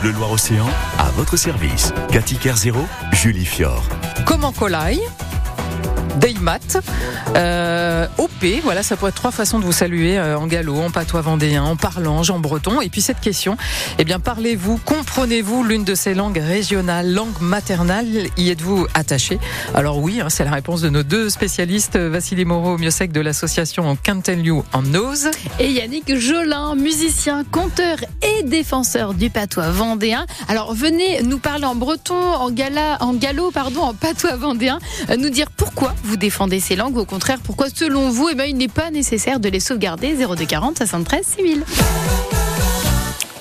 Bleu Loire-Océan, à votre service. Cathy Kerzero, Julie Fior. Comment Colaille Daymat, euh, OP, voilà, ça pourrait être trois façons de vous saluer euh, en galop, en patois vendéen, en parlange, en breton. Et puis cette question, eh bien, parlez-vous, comprenez-vous l'une de ces langues régionales, langue maternelle? Y êtes-vous attaché? Alors oui, hein, c'est la réponse de nos deux spécialistes, Vassili Moreau, Miosec de l'association Cantelliou en Nose. Et Yannick Jolin, musicien, conteur et défenseur du patois vendéen. Alors venez nous parler en breton, en, gala, en galop, pardon, en patois vendéen, euh, nous dire pourquoi vous défendez ces langues, ou au contraire, pourquoi selon vous, eh ben, il n'est pas nécessaire de les sauvegarder? 0240 73 6000.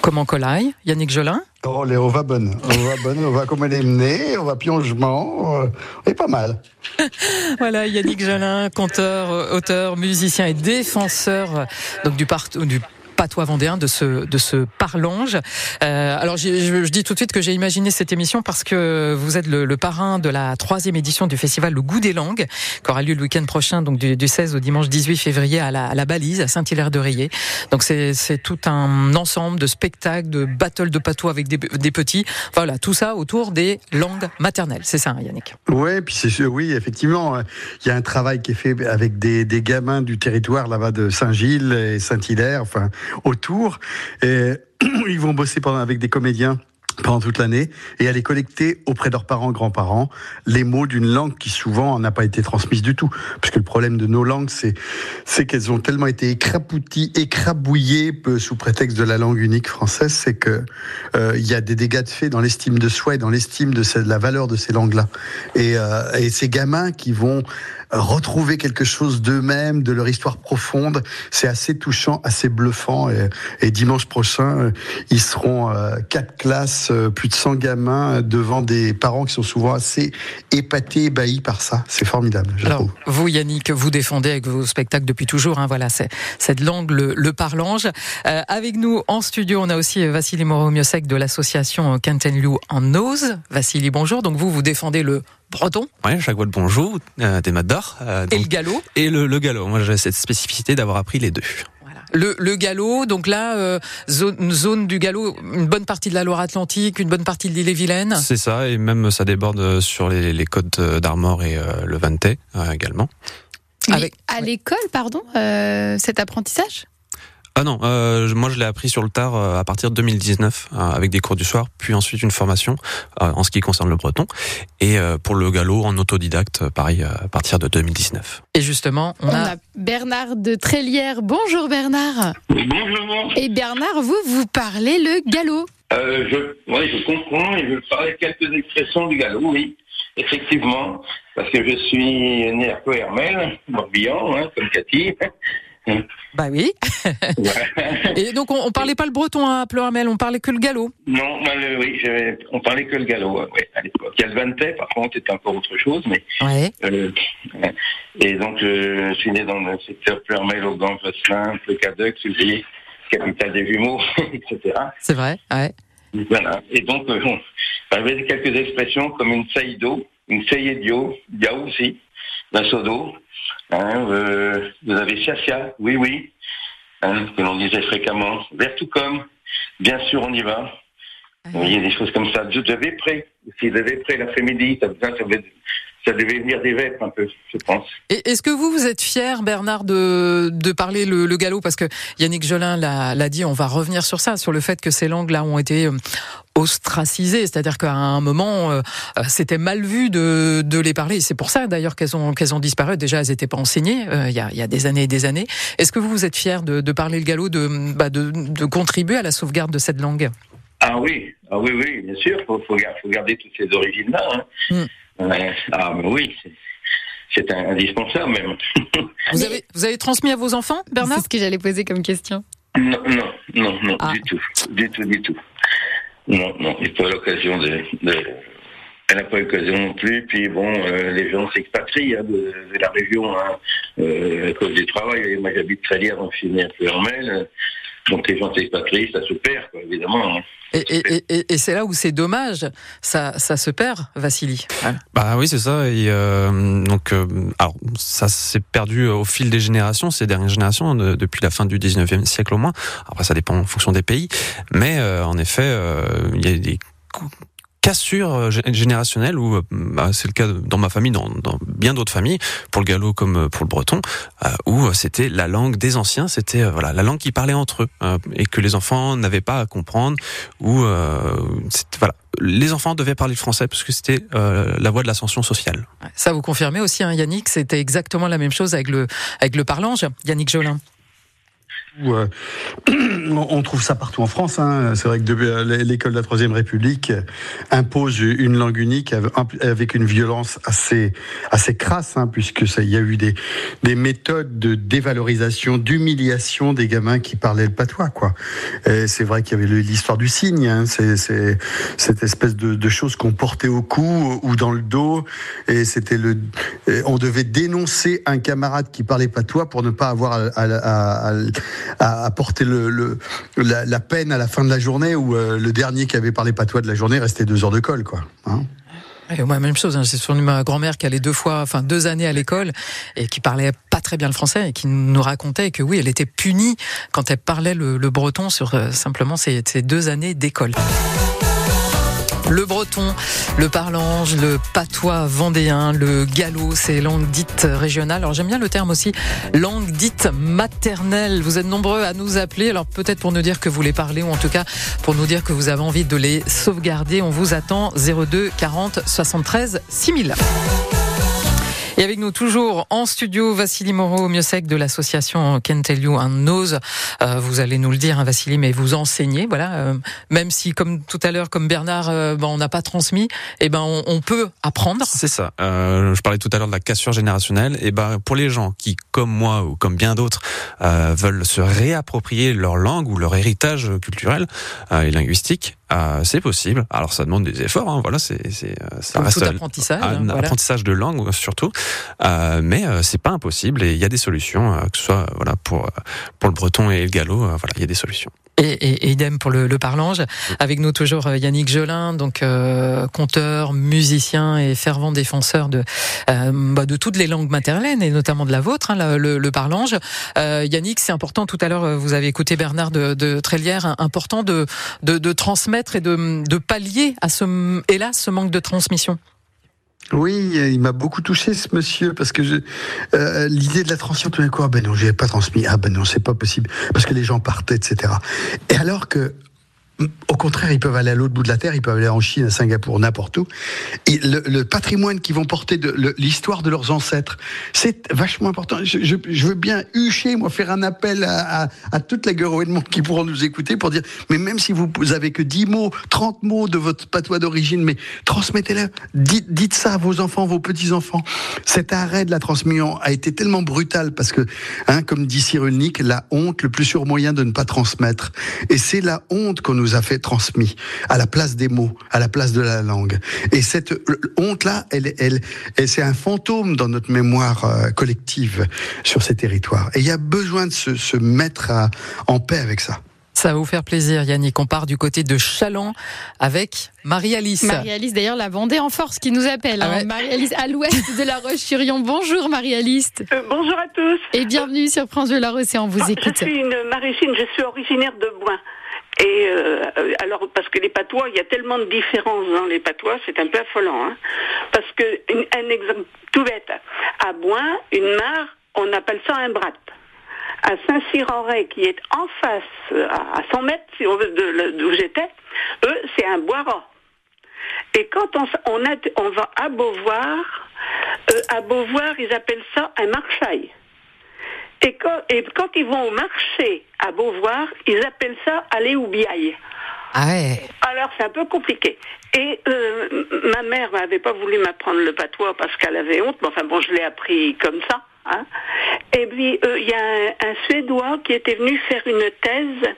Comment Colaille Yannick Jolin? Oh, les on va bonne. On va bonne, on va comme elle est menée, on va piongement, euh, et pas mal. voilà, Yannick Jolin, conteur, auteur, musicien et défenseur euh, donc du, part, du patois vendéen de ce de ce parlange. Euh, alors je, je, dis tout de suite que j'ai imaginé cette émission parce que vous êtes le, le, parrain de la troisième édition du festival Le Goût des Langues, qui aura lieu le week-end prochain, donc du, du, 16 au dimanche 18 février à la, à la Balise, à Saint-Hilaire-de-Rayé. Donc c'est tout un ensemble de spectacles, de battles de patois avec des, des, petits. Voilà, tout ça autour des langues maternelles. C'est ça, hein, Yannick? Ouais, puis c'est oui, effectivement, il y a un travail qui est fait avec des, des gamins du territoire là-bas de Saint-Gilles et Saint-Hilaire, enfin autour. Et ils vont bosser avec des comédiens pendant toute l'année et aller collecter auprès de leurs parents, grands-parents, les mots d'une langue qui souvent n'a pas été transmise du tout. Parce que le problème de nos langues, c'est, qu'elles ont tellement été écrabouillées sous prétexte de la langue unique française, c'est que euh, il y a des dégâts de fait dans l'estime de soi et dans l'estime de, la valeur de ces langues-là. Et, euh, et ces gamins qui vont retrouver quelque chose d'eux-mêmes, de leur histoire profonde. C'est assez touchant, assez bluffant. Et, et dimanche prochain, ils seront euh, quatre classes, euh, plus de 100 gamins devant des parents qui sont souvent assez épatés, ébahis par ça. C'est formidable. Alors, vous, Yannick, vous défendez avec vos spectacles depuis toujours. Hein, voilà, c'est cette langue, le, le parlange. Euh, avec nous en studio, on a aussi Vassili Moreau-Miosek de l'association Quintenliu en Nose. Vassili, bonjour. Donc vous, vous défendez le breton. Ouais, chaque fois le bonjour, euh, des maths d'or. Euh, et le galop. Et le, le galop. Moi, j'ai cette spécificité d'avoir appris les deux. Voilà. Le, le galop, donc là, euh, zone, zone du galop, une bonne partie de la Loire-Atlantique, une bonne partie de l'île-et-Vilaine. C'est ça, et même ça déborde sur les, les côtes d'Armor et euh, le Vantais euh, également. Avec... À l'école, pardon, euh, cet apprentissage? Ah non, euh, moi je l'ai appris sur le tard euh, à partir de 2019 euh, avec des cours du soir, puis ensuite une formation euh, en ce qui concerne le breton et euh, pour le galop en autodidacte, pareil à partir de 2019. Et justement, on, on a... a... Bernard de Trélière. Bonjour Bernard. Bonjour. Et Bernard, vous vous parlez le galop. Euh, je, oui, je comprends et je parlais quelques expressions du galop, oui, effectivement, parce que je suis né à Coermel, Morbihan, hein, comme Cathy. Bah oui. ouais. Et donc on, on, parlait pas le breton à Pleurmel, on parlait que le galop. Non, bah, oui, on parlait que le galop oui, à l'époque. Par contre, c'était encore autre chose, mais. Ouais. Euh, et donc je suis né dans le secteur Pleurmel, au Gant, Josselin, le Cadec, Sully, capitale des jumeaux, etc. C'est vrai, ouais. Voilà. Et donc, euh, bon, j'avais quelques expressions comme une saïdo, une saïdio, yao aussi, d'un sodo. Hein, euh, vous avez Chasia, oui, oui, hein, que l'on disait fréquemment. Vers tout comme, bien sûr, on y va. Vous voyez, des choses comme ça. Je devais prêt. Si devais prêt l'après-midi, ça, ça, ça devait venir des vêpres un peu, je pense. Est-ce que vous, vous êtes fier, Bernard, de, de parler le, le galop? Parce que Yannick Jolin l'a dit, on va revenir sur ça, sur le fait que ces langues-là ont été ostracisées, c'est-à-dire qu'à un moment, euh, c'était mal vu de, de les parler. C'est pour ça, d'ailleurs, qu'elles ont, qu'elles ont disparu. Déjà, elles n'étaient pas enseignées euh, il, y a, il y a des années et des années. Est-ce que vous, vous êtes fier de, de parler le galop, de, bah, de, de contribuer à la sauvegarde de cette langue? Ah oui, ah oui, oui, bien sûr. Il faut, faut, faut, garder toutes ces origines-là. Hein. Mm. Ah, mais oui, c'est indispensable même. vous, avez, vous avez transmis à vos enfants, Bernard? C'est ce que j'allais poser comme question. Non, non, non, non, ah. du tout. Du tout, du tout. Non, non, il n'a pas l'occasion de, de, Elle n'a pas l'occasion non plus. Puis bon, euh, les gens s'expatrient hein, de, de, la région hein, euh, à cause du travail. Moi, j'habite très bien, donc je suis né à. Donc les gens s'expatrient, ça se perd, quoi, évidemment. Hein. Et, c'est là où c'est dommage, ça, ça se perd, Vassili. Bah oui, c'est ça. Et donc, alors ça s'est perdu au fil des générations, ces dernières générations, depuis la fin du 19e siècle au moins. Après, ça dépend en fonction des pays, mais en effet, il y a des cassure euh, générationnelle où euh, bah, c'est le cas dans ma famille, dans, dans bien d'autres familles, pour le gallo comme euh, pour le breton, où c'était la langue des anciens, c'était voilà la langue qui parlait entre eux et que les enfants n'avaient pas à comprendre ou voilà les enfants devaient parler le français parce que c'était la voie de l'ascension sociale. Ça vous confirmez aussi, hein, Yannick, c'était exactement la même chose avec le avec le parlange, Yannick Jolin? Euh, on trouve ça partout en France. Hein. C'est vrai que euh, l'école de la Troisième République impose une langue unique avec une violence assez assez crasse, hein, puisque ça, il y a eu des des méthodes de dévalorisation, d'humiliation des gamins qui parlaient le patois, quoi. C'est vrai qu'il y avait l'histoire du cygne, hein. c'est cette espèce de, de chose qu'on portait au cou ou dans le dos, et c'était le, on devait dénoncer un camarade qui parlait patois pour ne pas avoir à, à à, porter le, la, peine à la fin de la journée où euh, le dernier qui avait parlé patois de la journée restait deux heures de colle, quoi. Hein moi, même chose. Hein, c'est sur ma grand-mère qui allait deux fois, enfin deux années à l'école et qui parlait pas très bien le français et qui nous racontait que oui, elle était punie quand elle parlait le, breton sur euh, simplement ces deux années d'école le breton, le parlange, le patois vendéen, le gallo, c'est langue dite régionale. Alors j'aime bien le terme aussi, langue dite maternelle. Vous êtes nombreux à nous appeler, alors peut-être pour nous dire que vous les parlez ou en tout cas pour nous dire que vous avez envie de les sauvegarder. On vous attend 02 40 73 6000. Et avec nous toujours en studio, Vassili Moreau, mieux sec de l'association Can Tell You un Nose. Euh, vous allez nous le dire, hein, Vassili, mais vous enseignez, voilà. Euh, même si, comme tout à l'heure, comme Bernard, euh, ben, on n'a pas transmis, eh ben on, on, peut apprendre. C'est ça. je parlais tout à l'heure de la cassure générationnelle. Et ben pour les gens qui, comme moi ou comme bien d'autres, veulent se réapproprier leur langue ou leur héritage culturel et linguistique, euh, c'est possible. Alors ça demande des efforts. Hein. Voilà, c'est c'est euh, ça reste tout apprentissage, un, apprentissage de langue surtout. Euh, mais euh, c'est pas impossible et il y a des solutions, que ce soit voilà pour pour le breton et le gallo. voilà, il y a des solutions. Et, et, idem pour le, le, parlange. Avec nous toujours euh, Yannick Jolin, donc euh, conteur, musicien et fervent défenseur de euh, bah, de toutes les langues maternelles et notamment de la vôtre, hein, le, le, parlange. Euh, Yannick, c'est important. Tout à l'heure, vous avez écouté Bernard de, de Trélière, important de, de, de transmettre et de, pallier à ce hélas ce manque de transmission. Oui, il m'a beaucoup touché ce monsieur parce que euh, l'idée de la transmission tout d'un coup, ah ben non, j'ai pas transmis, ah ben non, c'est pas possible parce que les gens partaient, etc. Et alors que au contraire, ils peuvent aller à l'autre bout de la terre, ils peuvent aller en Chine, à Singapour, n'importe où. Le, patrimoine qu'ils vont porter l'histoire de leurs ancêtres, c'est vachement important. Je, veux bien hucher, moi, faire un appel à, toute la gueule de monde qui pourront nous écouter pour dire, mais même si vous, avez que 10 mots, 30 mots de votre patois d'origine, mais transmettez-le. Dites, dites, ça à vos enfants, vos petits-enfants. Cet arrêt de la transmission a été tellement brutal parce que, hein, comme dit Cyrulnik, la honte, le plus sûr moyen de ne pas transmettre. Et c'est la honte qu'on nous nous a fait transmis à la place des mots, à la place de la langue. Et cette honte-là, elle, elle, c'est un fantôme dans notre mémoire euh, collective sur ces territoires. Et il y a besoin de se, se mettre en paix avec ça. Ça va vous faire plaisir, Yannick. On part du côté de Chaland avec Marie-Alice. Marie-Alice, d'ailleurs, la Vendée en force qui nous appelle. Ah hein. Marie-Alice, à l'ouest de la Roche-sur-Yon. Bonjour, Marie-Alice. Euh, bonjour à tous. Et bienvenue sur France de la On vous écoute. Je suis une maraîchine, je suis originaire de Boin. Et euh, alors parce que les patois, il y a tellement de différences dans les patois, c'est un peu affolant. Hein. Parce que un exemple tout bête, à Boin, une mare, on appelle ça un brat. À Saint-Cyr-en-Ré, qui est en face, à 100 mètres, si on veut, d'où j'étais, eux, c'est un boirat. Et quand on, on va à Beauvoir, euh, à Beauvoir, ils appellent ça un marchaille. Et quand, et quand ils vont au marché à Beauvoir, ils appellent ça aller ou biaille. Ah ouais. Alors c'est un peu compliqué. Et euh, ma mère n'avait pas voulu m'apprendre le patois parce qu'elle avait honte, mais enfin bon, je l'ai appris comme ça. Hein. Et puis euh, il y a un, un, Suédois qui était venu faire une thèse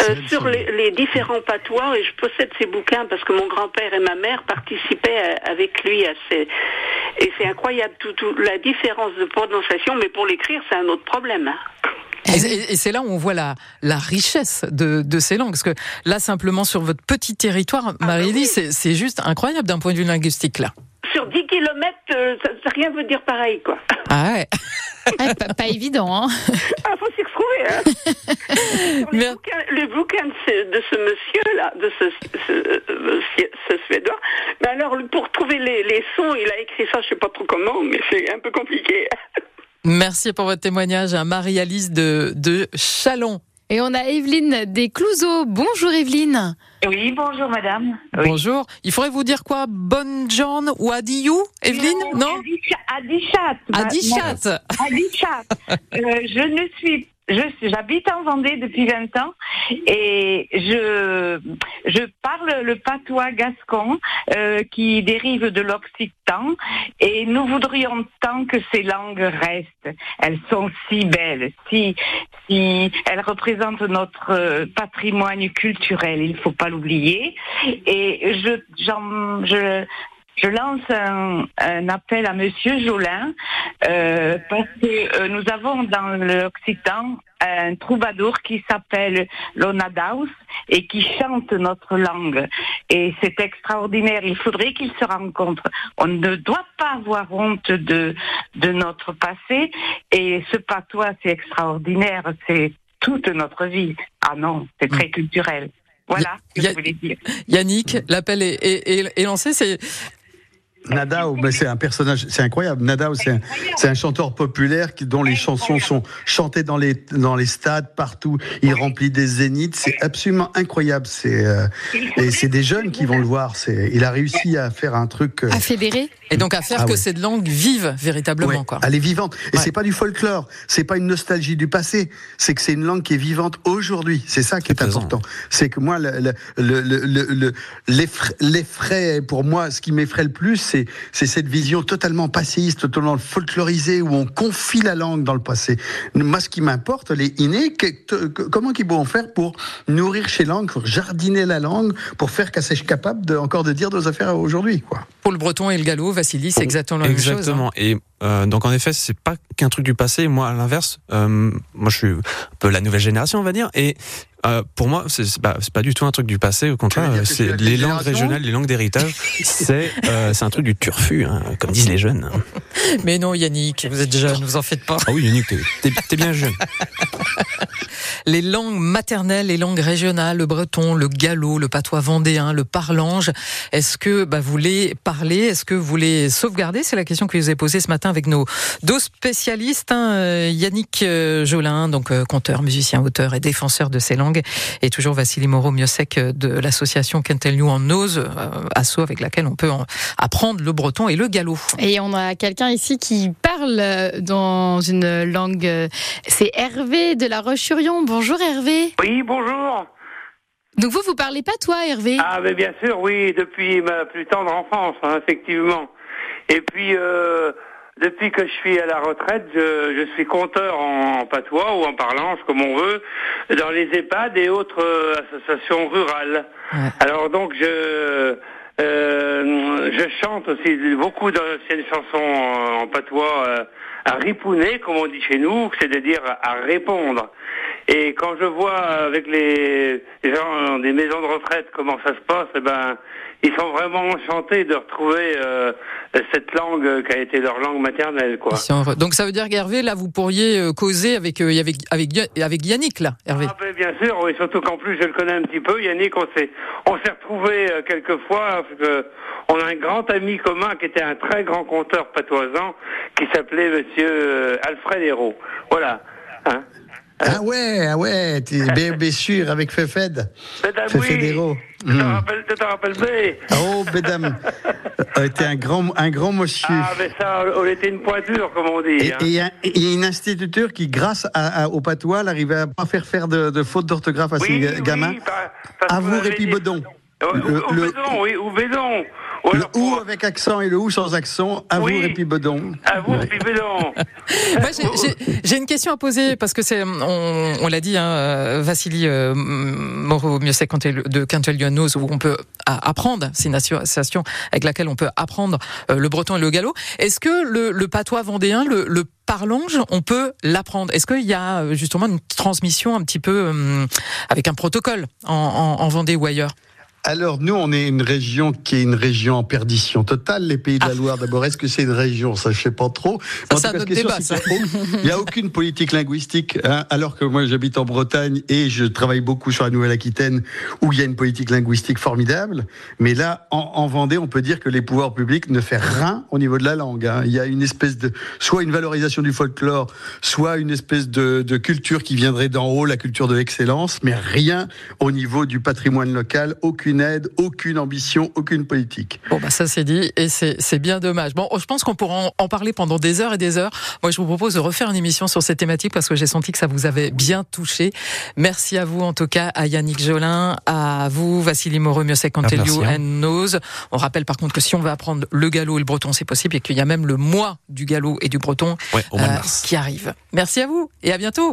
euh, sur les, les, différents patois, et je possède ces bouquins parce que mon grand-père et ma mère participaient avec lui à ces... Et c'est incroyable, tout, tout, la différence de prononciation, mais pour l'écrire, c'est un autre problème. Hein. Et, c'est là où on voit la, la richesse de, de ces langues. Parce que là, simplement, sur votre petit territoire, Marie-Lise, c'est- c'est juste incroyable d'un point de vue linguistique, là. Sur 10 kilomètres, euh, ça, ça rien veut dire pareil, quoi. Ah ouais. Ouais, pas, pas évident, hein. Ah, faut s'y hein. Le bouquin de ce, de ce monsieur-là, de ce, ce, euh, ce Suédois, mais alors, pour trouver les, les sons, il a écrit ça, je sais pas trop comment, mais c'est un peu compliqué. Merci pour votre témoignage à Marie-Alice de, de Chalon. Et on a Evelyne des Clouseaux. Bonjour Evelyne. Oui, bonjour madame. Oui. Bonjour. Il faudrait vous dire quoi? Bonne John ou Adiou, Evelyne? Non Adichat. Adichat. Adichat. Euh, je ne suis- j'habite en Vendée depuis 20 ans et je je parle le patois gascon euh, qui dérive de l'occitan et nous voudrions tant que ces langues restent. Elles sont si belles, si si elles représentent notre euh, patrimoine culturel, il faut pas l'oublier. Et je je je lance un, un appel à Monsieur Jolin euh, parce que euh, nous avons dans l'Occitan un troubadour qui s'appelle Lonadaus et qui chante notre langue. Et c'est extraordinaire. Il faudrait qu'ils se rencontrent. On ne doit pas avoir honte de, de notre passé. Et ce patois, c'est extraordinaire. C'est toute notre vie. Ah non, c'est très culturel. Voilà ce que je voulais dire. Yannick, l'appel est, est- est- est lancé. C'est Nadao, c'est un personnage, c'est incroyable. Nadao, c'est un, un chanteur populaire qui, dont les chansons sont chantées dans les, dans les stades, partout. Il remplit des zéniths. C'est absolument incroyable. C'est, euh, et c'est des jeunes qui vont le voir. C'est, il a réussi à faire un truc. euh, À fédérer. Et donc à faire Ah que ouais. cette langue vive véritablement Ouais, quoi. Elle est vivante. Et Ouais. c'est pas du folklore. C'est pas une nostalgie du passé. C'est que c'est une langue qui est vivante aujourd'hui. C'est ça qui est, important. C'est que moi, le, le, le, le, le- l'effra- l'effraie, pour moi, ce qui m'effraie le plus, c'est, c'est cette vision totalement passéiste, totalement folklorisée, où on confie la langue dans le passé. Moi, ce qui m'importe, les innés, que- que- comment qu'ils vont faire pour nourrir chez langue, pour jardiner la langue, pour faire qu'elle soit capable de, encore de dire nos affaires aujourd'hui, quoi. Pour le breton et le gallo, Vassili, c'est exactement la même chose. hein. Exactement. Et euh, donc en effet, c'est pas qu'un truc du passé. Moi, à l'inverse, euh, moi je suis un peu la nouvelle génération, on va dire. Et euh, pour moi, c'est c'est pas, du tout un truc du passé. Au contraire, c'est les langues régionales, les langues d'héritage. c'est euh, c'est un truc du turfu, hein, comme disent les jeunes. Mais non, Yannick, vous êtes jeune, vous en faites pas. Ah oui, Yannick, t'es- bien jeune. Les langues maternelles, les langues régionales, le breton, le gallo, le patois vendéen, le parlange, est-ce que bah, vous les parlez Est-ce que vous les sauvegardez? C'est la question que je vous ai posée ce matin avec nos deux spécialistes. hein, Yannick euh, Jolin, donc euh, conteur, musicien, auteur et défenseur de ces langues, et toujours Vassili Moreau-Miosek euh, de l'association Kentel New en Ose, euh, asso avec laquelle on peut en apprendre le breton et le gallo. Et on a quelqu'un ici qui parle dans une langue. C'est Hervé de la Roche-sur-Yon. Bonjour Hervé. Oui, bonjour. Donc vous, vous parlez pas toi Hervé? Ah, mais bien sûr, oui, depuis ma plus tendre enfance, hein, effectivement. Et puis, euh, depuis que je suis à la retraite, je, je suis compteur en patois ou en parlange, comme on veut, dans les EHPAD et autres euh, associations rurales. Ouais. Alors donc, je, euh, je chante aussi beaucoup d'anciennes chansons en, en patois euh, à ripouner, comme on dit chez nous, c'est-à-dire à répondre. Et quand je vois avec les, gens des maisons de retraite comment ça se passe, eh ben, ils sont vraiment enchantés de retrouver euh, cette langue qui a été leur langue maternelle, quoi. Donc ça veut dire qu'Hervé, là, vous pourriez euh, causer avec, euh, avec, avec, avec Yannick, là, Hervé. Ah, ben, bien sûr, oui, surtout qu'en plus je le connais un petit peu, Yannick, on s'est on s'est retrouvés euh, quelques fois, parce que on a un grand ami commun qui était un très grand conteur patoisant, qui s'appelait Monsieur euh, Alfred Hérault. Voilà. Hein. Ah ouais, ah ouais, t'es bien, sûr, avec Fefed. Madame, Fefed oui. Hérault. Tu te Hmm. te rappelles bien Oh, mesdames, euh, t'es un grand, un grand monsieur. Ah, mais ça, on était une pointure, comme on dit. Et hein. et il y, a- et il y a une instituteur qui, grâce à, à- au patois, n'arrivait à pas faire faire de, de fautes d'orthographe à ses Oui, ga- gamins. oui, parce À vous, Répi Bedon. Euh, Le- ou, ou le- Bédon, oui, ou Bédon. Ou Le alors ou avec accent et le ou sans accent, à Oui. vous, Répi Bedon. À vous, Pibedon. Moi, j'ai- j'ai- j'ai une question à poser parce que c'est, on, on l'a dit, hein, euh, Vassili euh, Moreau Miosek de Quintel-Duanos, où on peut apprendre, c'est une association avec laquelle on peut apprendre euh, le breton et le gallo. Est-ce que le, le patois vendéen, le, le parlange, on peut l'apprendre? Est-ce qu'il y a euh, justement une transmission un petit peu euh, avec un protocole en, en, en Vendée ou ailleurs? Alors, nous, on est une région qui est une région en perdition totale, les Pays de la Loire. D'abord, est-ce que c'est une région? Ça, je sais pas trop. C'est tout un débat, c'est qu'il y a au- Il n'y a aucune politique linguistique, hein, alors que moi, j'habite en Bretagne et je travaille beaucoup sur la Nouvelle-Aquitaine, où il y a une politique linguistique formidable. Mais là, en, en Vendée, on peut dire que les pouvoirs publics ne font rien au niveau de la langue. hein. Il y a une espèce de, soit une valorisation du folklore, soit une espèce de, de culture qui viendrait d'en haut, la culture de l'excellence, mais rien au niveau du patrimoine local, aucune aide, aucune ambition, aucune politique. Bon, bah ça c'est dit et c'est bien dommage. Bon, je pense qu'on pourra en, en parler pendant des heures et des heures. Moi, je vous propose de refaire une émission sur cette thématique parce que j'ai senti que ça vous avait bien touché. Merci à vous en tout cas, à Yannick Jolin, à vous, Vassili Moreau, Miosek Canteliu merci, hein. and Nose. On rappelle par contre que si on veut apprendre le gallo et le breton, c'est possible et qu'il y a même le mois du gallo et du breton Ouais, euh, qui arrive. Merci à vous et à bientôt.